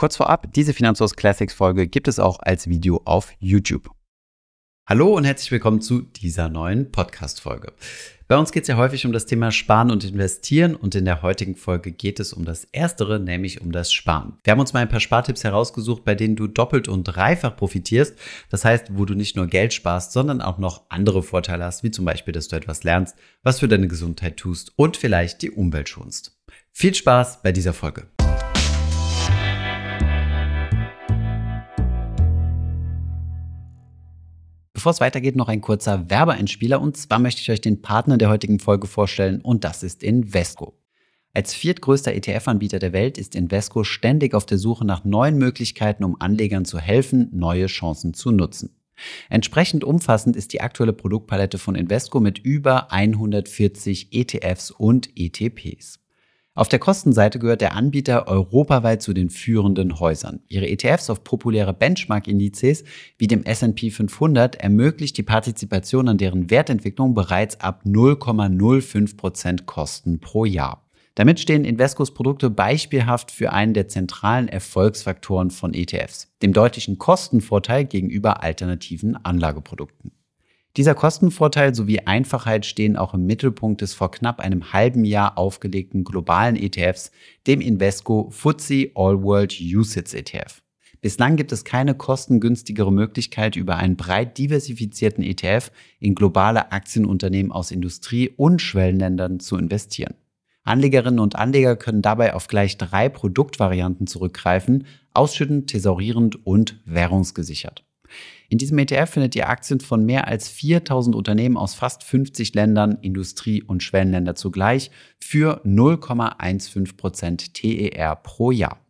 Kurz vorab, diese Finanzhaus Classics Folge gibt es auch als Video auf YouTube. Hallo und herzlich willkommen zu dieser neuen Podcast-Folge. Bei uns geht es ja häufig um das Thema Sparen und Investieren und in der heutigen Folge geht es um das Erstere, nämlich um das Sparen. Wir haben uns mal ein paar Spartipps herausgesucht, bei denen du doppelt und dreifach profitierst. Das heißt, wo du nicht nur Geld sparst, sondern auch noch andere Vorteile hast, wie zum Beispiel, dass du etwas lernst, was für deine Gesundheit tust und vielleicht die Umwelt schonst. Viel Spaß bei dieser Folge. Bevor es weitergeht, noch ein kurzer Werbeeinspieler. Und zwar möchte ich euch den Partner der heutigen Folge vorstellen und das ist Invesco. Als viertgrößter ETF-Anbieter der Welt ist Invesco ständig auf der Suche nach neuen Möglichkeiten, um Anlegern zu helfen, neue Chancen zu nutzen. Entsprechend umfassend ist die aktuelle Produktpalette von Invesco mit über 140 ETFs und ETPs. Auf der Kostenseite gehört der Anbieter europaweit zu den führenden Häusern. Ihre ETFs auf populäre Benchmark-Indizes wie dem S&P 500 ermöglicht die Partizipation an deren Wertentwicklung bereits ab 0,05% Kosten pro Jahr. Damit stehen Invescos Produkte beispielhaft für einen der zentralen Erfolgsfaktoren von ETFs, dem deutlichen Kostenvorteil gegenüber alternativen Anlageprodukten. Dieser Kostenvorteil sowie Einfachheit stehen auch im Mittelpunkt des vor knapp einem halben Jahr aufgelegten globalen ETFs, dem Invesco FTSE All World USITS ETF. Bislang gibt es keine kostengünstigere Möglichkeit, über einen breit diversifizierten ETF in globale Aktienunternehmen aus Industrie- und Schwellenländern zu investieren. Anlegerinnen und Anleger können dabei auf gleich drei Produktvarianten zurückgreifen, ausschüttend, thesaurierend und währungsgesichert. In diesem ETF findet ihr Aktien von mehr als 4000 Unternehmen aus fast 50 Ländern, Industrie- und Schwellenländer zugleich für 0,15% TER pro Jahr.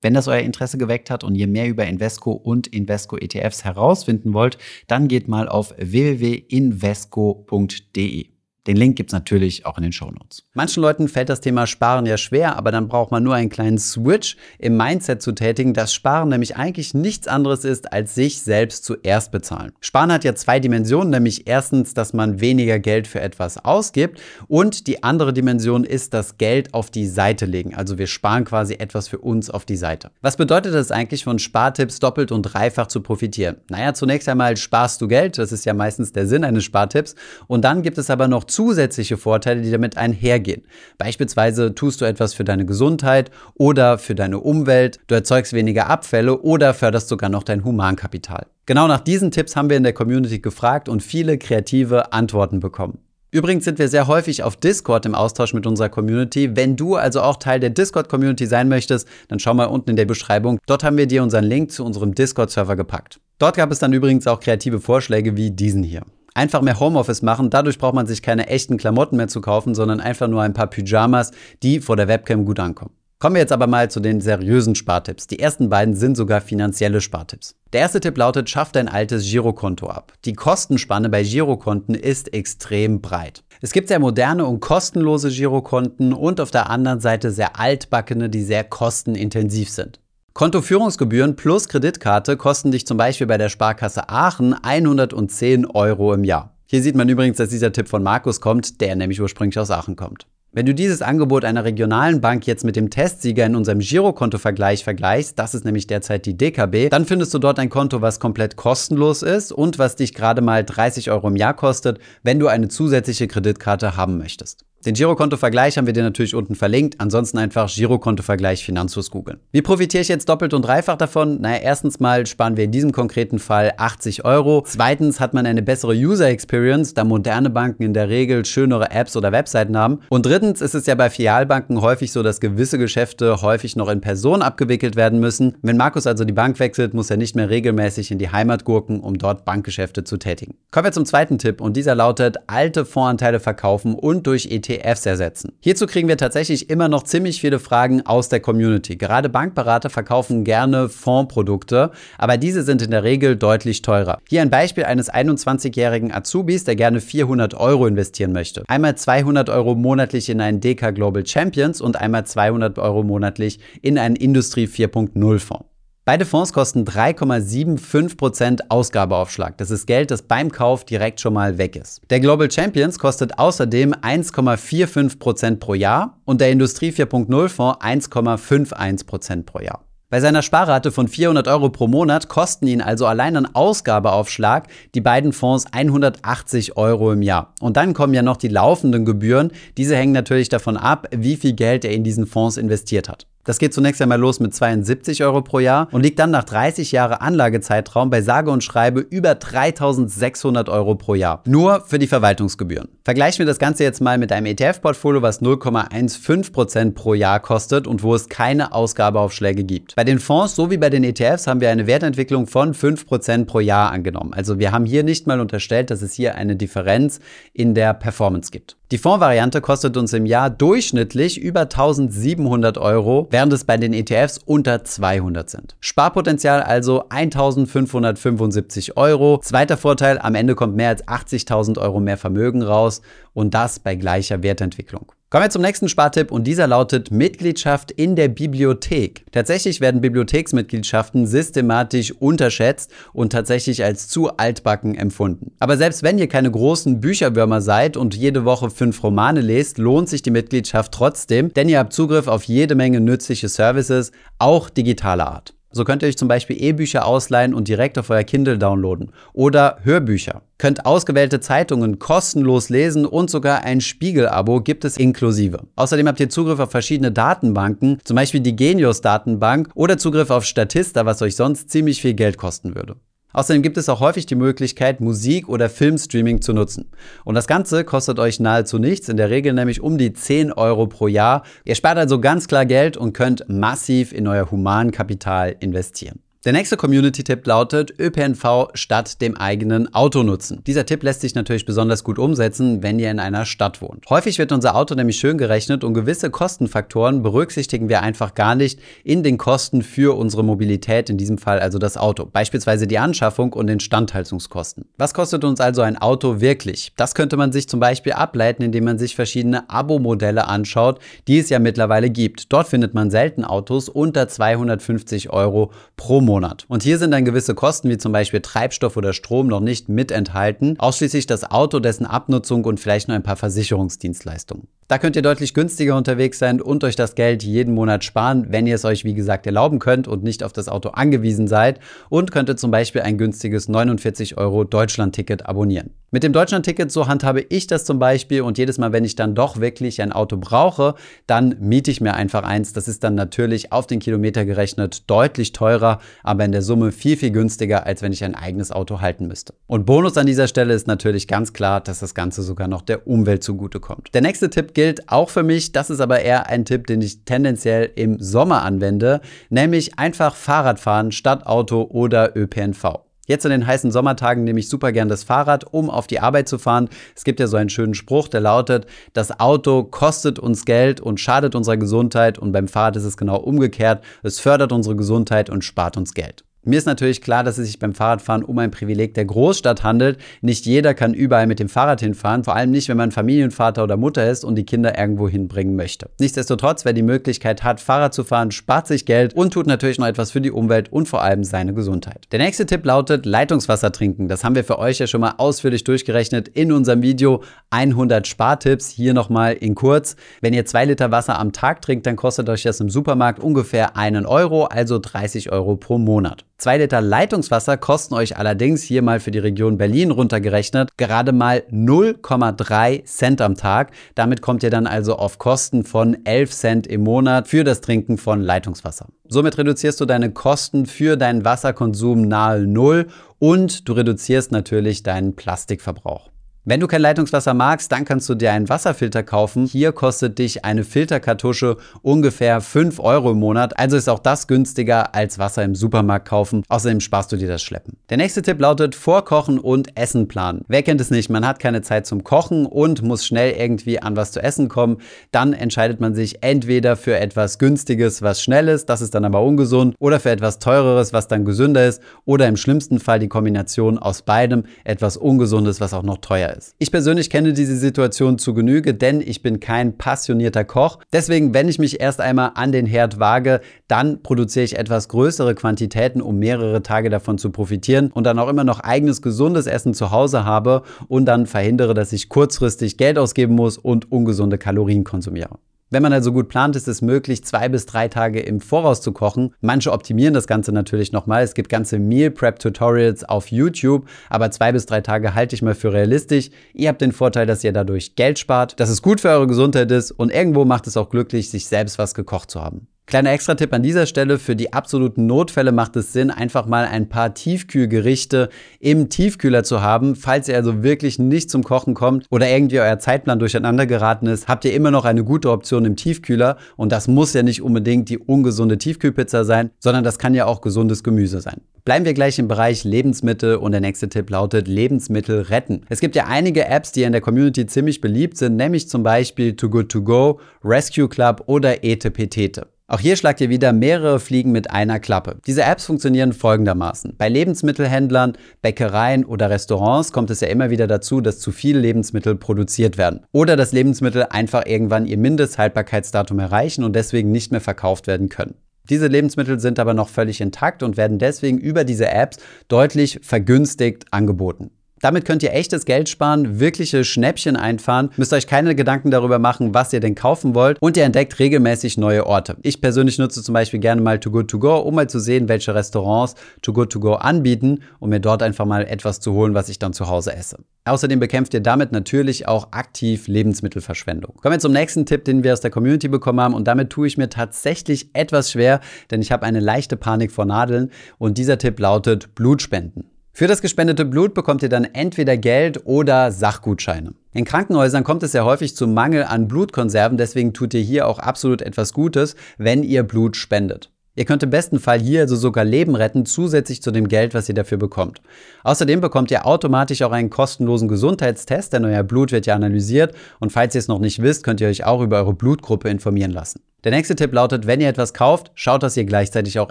Wenn das euer Interesse geweckt hat und ihr mehr über Invesco und Invesco ETFs herausfinden wollt, dann geht mal auf www.invesco.de. Den Link gibt's natürlich auch in den Shownotes. Manchen Leuten fällt das Thema Sparen ja schwer, aber dann braucht man nur einen kleinen Switch im Mindset zu tätigen, dass Sparen nämlich eigentlich nichts anderes ist, als sich selbst zuerst bezahlen. Sparen hat ja zwei Dimensionen, nämlich erstens, dass man weniger Geld für etwas ausgibt und die andere Dimension ist das Geld auf die Seite legen. Also wir sparen quasi etwas für uns auf die Seite. Was bedeutet das eigentlich von Spartipps doppelt und dreifach zu profitieren? Naja, zunächst einmal sparst du Geld, das ist ja meistens der Sinn eines Spartipps und dann gibt es aber noch zusätzliche Vorteile, die damit einhergehen. Beispielsweise tust du etwas für deine Gesundheit oder für deine Umwelt, du erzeugst weniger Abfälle oder förderst sogar noch dein Humankapital. Genau nach diesen Tipps haben wir in der Community gefragt und viele kreative Antworten bekommen. Übrigens sind wir sehr häufig auf Discord im Austausch mit unserer Community. Wenn du also auch Teil der Discord-Community sein möchtest, dann schau mal unten in der Beschreibung. Dort haben wir dir unseren Link zu unserem Discord-Server gepackt. Dort gab es dann übrigens auch kreative Vorschläge wie diesen hier einfach mehr Homeoffice machen. Dadurch braucht man sich keine echten Klamotten mehr zu kaufen, sondern einfach nur ein paar Pyjamas, die vor der Webcam gut ankommen. Kommen wir jetzt aber mal zu den seriösen Spartipps. Die ersten beiden sind sogar finanzielle Spartipps. Der erste Tipp lautet, schaff dein altes Girokonto ab. Die Kostenspanne bei Girokonten ist extrem breit. Es gibt sehr moderne und kostenlose Girokonten und auf der anderen Seite sehr altbackene, die sehr kostenintensiv sind. Kontoführungsgebühren plus Kreditkarte kosten dich zum Beispiel bei der Sparkasse Aachen 110 Euro im Jahr. Hier sieht man übrigens, dass dieser Tipp von Markus kommt, der nämlich ursprünglich aus Aachen kommt. Wenn du dieses Angebot einer regionalen Bank jetzt mit dem Testsieger in unserem Girokonto-Vergleich vergleichst, das ist nämlich derzeit die DKB, dann findest du dort ein Konto, was komplett kostenlos ist und was dich gerade mal 30 Euro im Jahr kostet, wenn du eine zusätzliche Kreditkarte haben möchtest. Den Girokonto-Vergleich haben wir dir natürlich unten verlinkt. Ansonsten einfach Girokonto-Vergleich Finanzus googeln. Wie profitiere ich jetzt doppelt und dreifach davon? Naja, erstens mal sparen wir in diesem konkreten Fall 80 Euro. Zweitens hat man eine bessere User Experience, da moderne Banken in der Regel schönere Apps oder Webseiten haben. Und drittens ist es ja bei Filialbanken häufig so, dass gewisse Geschäfte häufig noch in Person abgewickelt werden müssen. Wenn Markus also die Bank wechselt, muss er nicht mehr regelmäßig in die Heimat gurken, um dort Bankgeschäfte zu tätigen. Kommen wir zum zweiten Tipp und dieser lautet, alte Voranteile verkaufen und durch ETFs ETFs ersetzen. Hierzu kriegen wir tatsächlich immer noch ziemlich viele Fragen aus der Community. Gerade Bankberater verkaufen gerne Fondsprodukte, aber diese sind in der Regel deutlich teurer. Hier ein Beispiel eines 21-jährigen Azubis, der gerne 400 Euro investieren möchte. Einmal 200 Euro monatlich in einen DK Global Champions und einmal 200 Euro monatlich in einen Industrie 4.0 Fonds. Beide Fonds kosten 3,75% Ausgabeaufschlag. Das ist Geld, das beim Kauf direkt schon mal weg ist. Der Global Champions kostet außerdem 1,45% pro Jahr und der Industrie 4.0 Fonds 1,51% pro Jahr. Bei seiner Sparrate von 400 Euro pro Monat kosten ihn also allein ein Ausgabeaufschlag die beiden Fonds 180 Euro im Jahr. Und dann kommen ja noch die laufenden Gebühren. Diese hängen natürlich davon ab, wie viel Geld er in diesen Fonds investiert hat. Das geht zunächst einmal los mit 72 Euro pro Jahr und liegt dann nach 30 Jahre Anlagezeitraum bei sage und schreibe über 3600 Euro pro Jahr. Nur für die Verwaltungsgebühren. Vergleichen wir das Ganze jetzt mal mit einem ETF-Portfolio, was 0,15% pro Jahr kostet und wo es keine Ausgabeaufschläge gibt. Bei den Fonds sowie bei den ETFs haben wir eine Wertentwicklung von 5% pro Jahr angenommen. Also wir haben hier nicht mal unterstellt, dass es hier eine Differenz in der Performance gibt. Die Fondsvariante kostet uns im Jahr durchschnittlich über 1700 Euro, während es bei den ETFs unter 200 sind. Sparpotenzial also 1575 Euro. Zweiter Vorteil, am Ende kommt mehr als 80.000 Euro mehr Vermögen raus und das bei gleicher Wertentwicklung. Kommen wir zum nächsten Spartipp und dieser lautet Mitgliedschaft in der Bibliothek. Tatsächlich werden Bibliotheksmitgliedschaften systematisch unterschätzt und tatsächlich als zu altbacken empfunden. Aber selbst wenn ihr keine großen Bücherwürmer seid und jede Woche fünf Romane lest, lohnt sich die Mitgliedschaft trotzdem, denn ihr habt Zugriff auf jede Menge nützliche Services, auch digitaler Art. So könnt ihr euch zum Beispiel E-Bücher ausleihen und direkt auf euer Kindle downloaden. Oder Hörbücher. Könnt ausgewählte Zeitungen kostenlos lesen und sogar ein Spiegel-Abo gibt es inklusive. Außerdem habt ihr Zugriff auf verschiedene Datenbanken, zum Beispiel die Genius-Datenbank oder Zugriff auf Statista, was euch sonst ziemlich viel Geld kosten würde. Außerdem gibt es auch häufig die Möglichkeit, Musik- oder Filmstreaming zu nutzen. Und das Ganze kostet euch nahezu nichts, in der Regel nämlich um die 10 Euro pro Jahr. Ihr spart also ganz klar Geld und könnt massiv in euer Humankapital investieren. Der nächste Community-Tipp lautet ÖPNV statt dem eigenen Auto nutzen. Dieser Tipp lässt sich natürlich besonders gut umsetzen, wenn ihr in einer Stadt wohnt. Häufig wird unser Auto nämlich schön gerechnet und gewisse Kostenfaktoren berücksichtigen wir einfach gar nicht in den Kosten für unsere Mobilität, in diesem Fall also das Auto. Beispielsweise die Anschaffung und Instandhaltungskosten. Was kostet uns also ein Auto wirklich? Das könnte man sich zum Beispiel ableiten, indem man sich verschiedene Abo-Modelle anschaut, die es ja mittlerweile gibt. Dort findet man selten Autos unter 250 Euro pro Monat. Monat. Und hier sind dann gewisse Kosten wie zum Beispiel Treibstoff oder Strom noch nicht mit enthalten. Ausschließlich das Auto, dessen Abnutzung und vielleicht noch ein paar Versicherungsdienstleistungen. Da könnt ihr deutlich günstiger unterwegs sein und euch das Geld jeden Monat sparen, wenn ihr es euch wie gesagt erlauben könnt und nicht auf das Auto angewiesen seid und könntet zum Beispiel ein günstiges 49 Euro Deutschland-Ticket abonnieren. Mit dem Deutschland-Ticket, so handhabe ich das zum Beispiel und jedes Mal, wenn ich dann doch wirklich ein Auto brauche, dann miete ich mir einfach eins. Das ist dann natürlich auf den Kilometer gerechnet deutlich teurer, aber in der Summe viel, viel günstiger, als wenn ich ein eigenes Auto halten müsste. Und Bonus an dieser Stelle ist natürlich ganz klar, dass das Ganze sogar noch der Umwelt zugutekommt. Der nächste Tipp gilt auch für mich, das ist aber eher ein Tipp, den ich tendenziell im Sommer anwende, nämlich einfach Fahrrad fahren statt Auto oder ÖPNV. Jetzt in den heißen Sommertagen nehme ich super gern das Fahrrad, um auf die Arbeit zu fahren. Es gibt ja so einen schönen Spruch, der lautet, das Auto kostet uns Geld und schadet unserer Gesundheit und beim Fahrrad ist es genau umgekehrt. Es fördert unsere Gesundheit und spart uns Geld. Mir ist natürlich klar, dass es sich beim Fahrradfahren um ein Privileg der Großstadt handelt. Nicht jeder kann überall mit dem Fahrrad hinfahren, vor allem nicht, wenn man Familienvater oder Mutter ist und die Kinder irgendwo hinbringen möchte. Nichtsdestotrotz, wer die Möglichkeit hat, Fahrrad zu fahren, spart sich Geld und tut natürlich noch etwas für die Umwelt und vor allem seine Gesundheit. Der nächste Tipp lautet Leitungswasser trinken. Das haben wir für euch ja schon mal ausführlich durchgerechnet in unserem Video 100 Spartipps. Hier nochmal in kurz. Wenn ihr zwei Liter Wasser am Tag trinkt, dann kostet euch das im Supermarkt ungefähr einen Euro, also 30 Euro pro Monat. 2 Liter Leitungswasser kosten euch allerdings hier mal für die Region Berlin runtergerechnet gerade mal 0,3 Cent am Tag. Damit kommt ihr dann also auf Kosten von 11 Cent im Monat für das Trinken von Leitungswasser. Somit reduzierst du deine Kosten für deinen Wasserkonsum nahe Null und du reduzierst natürlich deinen Plastikverbrauch. Wenn du kein Leitungswasser magst, dann kannst du dir einen Wasserfilter kaufen. Hier kostet dich eine Filterkartusche ungefähr 5 Euro im Monat. Also ist auch das günstiger als Wasser im Supermarkt kaufen. Außerdem sparst du dir das Schleppen. Der nächste Tipp lautet Vorkochen und Essen planen. Wer kennt es nicht? Man hat keine Zeit zum Kochen und muss schnell irgendwie an was zu essen kommen. Dann entscheidet man sich entweder für etwas Günstiges, was schnell ist, das ist dann aber ungesund, oder für etwas Teureres, was dann gesünder ist, oder im schlimmsten Fall die Kombination aus beidem, etwas Ungesundes, was auch noch teuer ist. Ich persönlich kenne diese Situation zu Genüge, denn ich bin kein passionierter Koch. Deswegen, wenn ich mich erst einmal an den Herd wage, dann produziere ich etwas größere Quantitäten, um mehrere Tage davon zu profitieren und dann auch immer noch eigenes gesundes Essen zu Hause habe und dann verhindere, dass ich kurzfristig Geld ausgeben muss und ungesunde Kalorien konsumiere. Wenn man also gut plant, ist es möglich, zwei bis drei Tage im Voraus zu kochen. Manche optimieren das Ganze natürlich nochmal. Es gibt ganze Meal Prep Tutorials auf YouTube, aber zwei bis drei Tage halte ich mal für realistisch. Ihr habt den Vorteil, dass ihr dadurch Geld spart, dass es gut für eure Gesundheit ist und irgendwo macht es auch glücklich, sich selbst was gekocht zu haben. Kleiner Extra-Tipp an dieser Stelle, für die absoluten Notfälle macht es Sinn, einfach mal ein paar Tiefkühlgerichte im Tiefkühler zu haben. Falls ihr also wirklich nicht zum Kochen kommt oder irgendwie euer Zeitplan durcheinander geraten ist, habt ihr immer noch eine gute Option im Tiefkühler. Und das muss ja nicht unbedingt die ungesunde Tiefkühlpizza sein, sondern das kann ja auch gesundes Gemüse sein. Bleiben wir gleich im Bereich Lebensmittel und der nächste Tipp lautet Lebensmittel retten. Es gibt ja einige Apps, die in der Community ziemlich beliebt sind, nämlich zum Beispiel Too Good To Go, Rescue Club oder Etepetete. Auch hier schlagt ihr wieder mehrere Fliegen mit einer Klappe. Diese Apps funktionieren folgendermaßen. Bei Lebensmittelhändlern, Bäckereien oder Restaurants kommt es ja immer wieder dazu, dass zu viele Lebensmittel produziert werden. Oder dass Lebensmittel einfach irgendwann ihr Mindesthaltbarkeitsdatum erreichen und deswegen nicht mehr verkauft werden können. Diese Lebensmittel sind aber noch völlig intakt und werden deswegen über diese Apps deutlich vergünstigt angeboten. Damit könnt ihr echtes Geld sparen, wirkliche Schnäppchen einfahren, müsst euch keine Gedanken darüber machen, was ihr denn kaufen wollt und ihr entdeckt regelmäßig neue Orte. Ich persönlich nutze zum Beispiel gerne mal Too Good To Go, um mal zu sehen, welche Restaurants Too Good To Go anbieten, um mir dort einfach mal etwas zu holen, was ich dann zu Hause esse. Außerdem bekämpft ihr damit natürlich auch aktiv Lebensmittelverschwendung. Kommen wir zum nächsten Tipp, den wir aus der Community bekommen haben und damit tue ich mir tatsächlich etwas schwer, denn ich habe eine leichte Panik vor Nadeln und dieser Tipp lautet Blutspenden. Für das gespendete Blut bekommt ihr dann entweder Geld oder Sachgutscheine. In Krankenhäusern kommt es ja häufig zu Mangel an Blutkonserven, deswegen tut ihr hier auch absolut etwas Gutes, wenn ihr Blut spendet. Ihr könnt im besten Fall hier also sogar Leben retten, zusätzlich zu dem Geld, was ihr dafür bekommt. Außerdem bekommt ihr automatisch auch einen kostenlosen Gesundheitstest, denn euer Blut wird ja analysiert und falls ihr es noch nicht wisst, könnt ihr euch auch über eure Blutgruppe informieren lassen. Der nächste Tipp lautet, wenn ihr etwas kauft, schaut, dass ihr gleichzeitig auch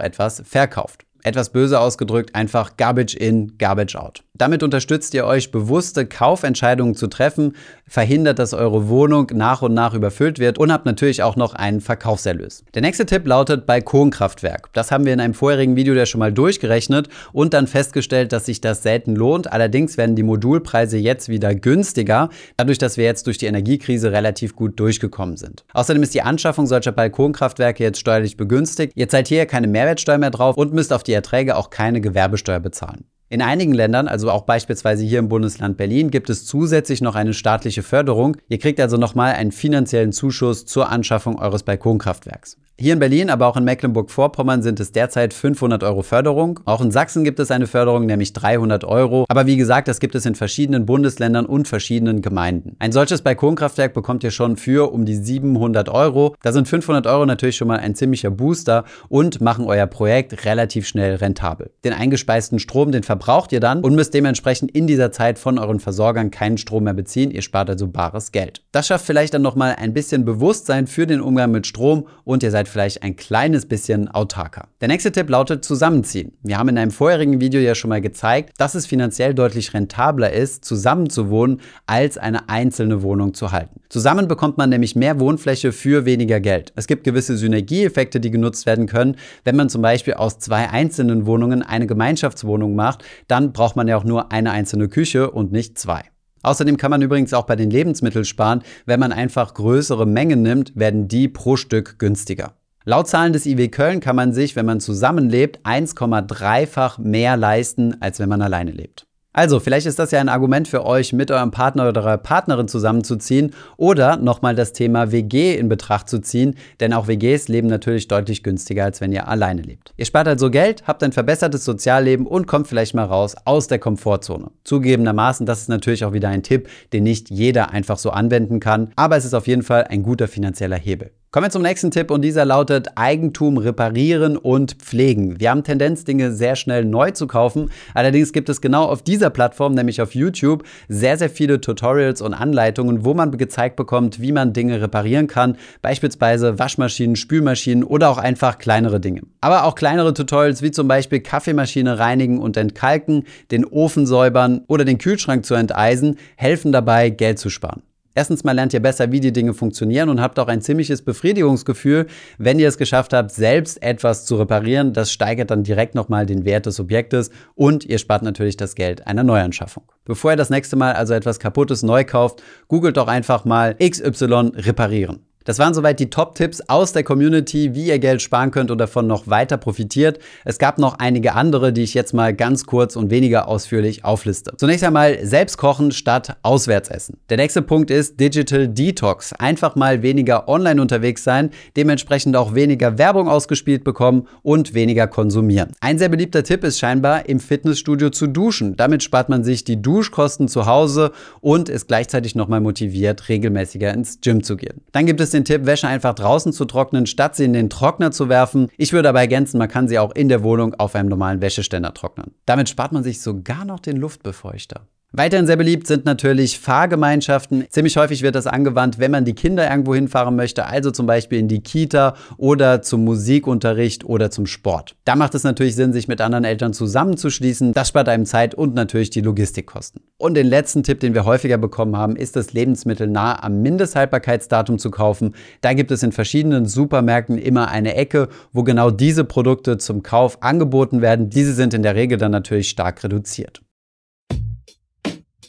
etwas verkauft etwas böse ausgedrückt, einfach Garbage in, Garbage out. Damit unterstützt ihr euch, bewusste Kaufentscheidungen zu treffen, verhindert, dass eure Wohnung nach und nach überfüllt wird und habt natürlich auch noch einen Verkaufserlös. Der nächste Tipp lautet Balkonkraftwerk. Das haben wir in einem vorherigen Video ja schon mal durchgerechnet und dann festgestellt, dass sich das selten lohnt. Allerdings werden die Modulpreise jetzt wieder günstiger, dadurch, dass wir jetzt durch die Energiekrise relativ gut durchgekommen sind. Außerdem ist die Anschaffung solcher Balkonkraftwerke jetzt steuerlich begünstigt. Ihr zahlt hier keine Mehrwertsteuer mehr drauf und müsst auf die Erträge auch keine Gewerbesteuer bezahlen. In einigen Ländern, also auch beispielsweise hier im Bundesland Berlin, gibt es zusätzlich noch eine staatliche Förderung. Ihr kriegt also nochmal einen finanziellen Zuschuss zur Anschaffung eures Balkonkraftwerks. Hier in Berlin, aber auch in Mecklenburg-Vorpommern sind es derzeit 500 Euro Förderung. Auch in Sachsen gibt es eine Förderung, nämlich 300 Euro. Aber wie gesagt, das gibt es in verschiedenen Bundesländern und verschiedenen Gemeinden. Ein solches Balkonkraftwerk bekommt ihr schon für um die 700 Euro. Da sind 500 Euro natürlich schon mal ein ziemlicher Booster und machen euer Projekt relativ schnell rentabel. Den eingespeisten Strom, den verbraucht ihr dann und müsst dementsprechend in dieser Zeit von euren Versorgern keinen Strom mehr beziehen. Ihr spart also bares Geld. Das schafft vielleicht dann nochmal ein bisschen Bewusstsein für den Umgang mit Strom und ihr seid vielleicht ein kleines bisschen autarker. Der nächste Tipp lautet zusammenziehen. Wir haben in einem vorherigen Video ja schon mal gezeigt, dass es finanziell deutlich rentabler ist, zusammen zu wohnen, als eine einzelne Wohnung zu halten. Zusammen bekommt man nämlich mehr Wohnfläche für weniger Geld. Es gibt gewisse Synergieeffekte, die genutzt werden können. Wenn man zum Beispiel aus zwei einzelnen Wohnungen eine Gemeinschaftswohnung macht, dann braucht man ja auch nur eine einzelne Küche und nicht zwei. Außerdem kann man übrigens auch bei den Lebensmitteln sparen. Wenn man einfach größere Mengen nimmt, werden die pro Stück günstiger. Laut Zahlen des IW Köln kann man sich, wenn man zusammenlebt, 1,3-fach mehr leisten, als wenn man alleine lebt. Also, vielleicht ist das ja ein Argument für euch, mit eurem Partner oder eurer Partnerin zusammenzuziehen oder nochmal das Thema WG in Betracht zu ziehen, denn auch WGs leben natürlich deutlich günstiger, als wenn ihr alleine lebt. Ihr spart also Geld, habt ein verbessertes Sozialleben und kommt vielleicht mal raus aus der Komfortzone. Zugegebenermaßen, das ist natürlich auch wieder ein Tipp, den nicht jeder einfach so anwenden kann, aber es ist auf jeden Fall ein guter finanzieller Hebel. Kommen wir zum nächsten Tipp und dieser lautet Eigentum reparieren und pflegen. Wir haben Tendenz, Dinge sehr schnell neu zu kaufen. Allerdings gibt es genau auf dieser Plattform, nämlich auf YouTube, sehr, sehr viele Tutorials und Anleitungen, wo man gezeigt bekommt, wie man Dinge reparieren kann. Beispielsweise Waschmaschinen, Spülmaschinen oder auch einfach kleinere Dinge. Aber auch kleinere Tutorials wie zum Beispiel Kaffeemaschine reinigen und entkalken, den Ofen säubern oder den Kühlschrank zu enteisen, helfen dabei, Geld zu sparen. Erstens mal lernt ihr besser, wie die Dinge funktionieren und habt auch ein ziemliches Befriedigungsgefühl, wenn ihr es geschafft habt, selbst etwas zu reparieren. Das steigert dann direkt nochmal den Wert des Objektes und ihr spart natürlich das Geld einer Neuanschaffung. Bevor ihr das nächste Mal also etwas Kaputtes neu kauft, googelt doch einfach mal XY reparieren. Das waren soweit die Top-Tipps aus der Community, wie ihr Geld sparen könnt und davon noch weiter profitiert. Es gab noch einige andere, die ich jetzt mal ganz kurz und weniger ausführlich aufliste. Zunächst einmal selbst kochen statt auswärts essen. Der nächste Punkt ist Digital Detox. Einfach mal weniger online unterwegs sein, dementsprechend auch weniger Werbung ausgespielt bekommen und weniger konsumieren. Ein sehr beliebter Tipp ist scheinbar im Fitnessstudio zu duschen. Damit spart man sich die Duschkosten zu Hause und ist gleichzeitig nochmal motiviert, regelmäßiger ins Gym zu gehen. Dann gibt es den Tipp, Wäsche einfach draußen zu trocknen, statt sie in den Trockner zu werfen. Ich würde aber ergänzen, man kann sie auch in der Wohnung auf einem normalen Wäscheständer trocknen. Damit spart man sich sogar noch den Luftbefeuchter. Weiterhin sehr beliebt sind natürlich Fahrgemeinschaften. Ziemlich häufig wird das angewandt, wenn man die Kinder irgendwo hinfahren möchte, also zum Beispiel in die Kita oder zum Musikunterricht oder zum Sport. Da macht es natürlich Sinn, sich mit anderen Eltern zusammenzuschließen. Das spart einem Zeit und natürlich die Logistikkosten. Und den letzten Tipp, den wir häufiger bekommen haben, ist das Lebensmittel nah am Mindesthaltbarkeitsdatum zu kaufen. Da gibt es in verschiedenen Supermärkten immer eine Ecke, wo genau diese Produkte zum Kauf angeboten werden. Diese sind in der Regel dann natürlich stark reduziert.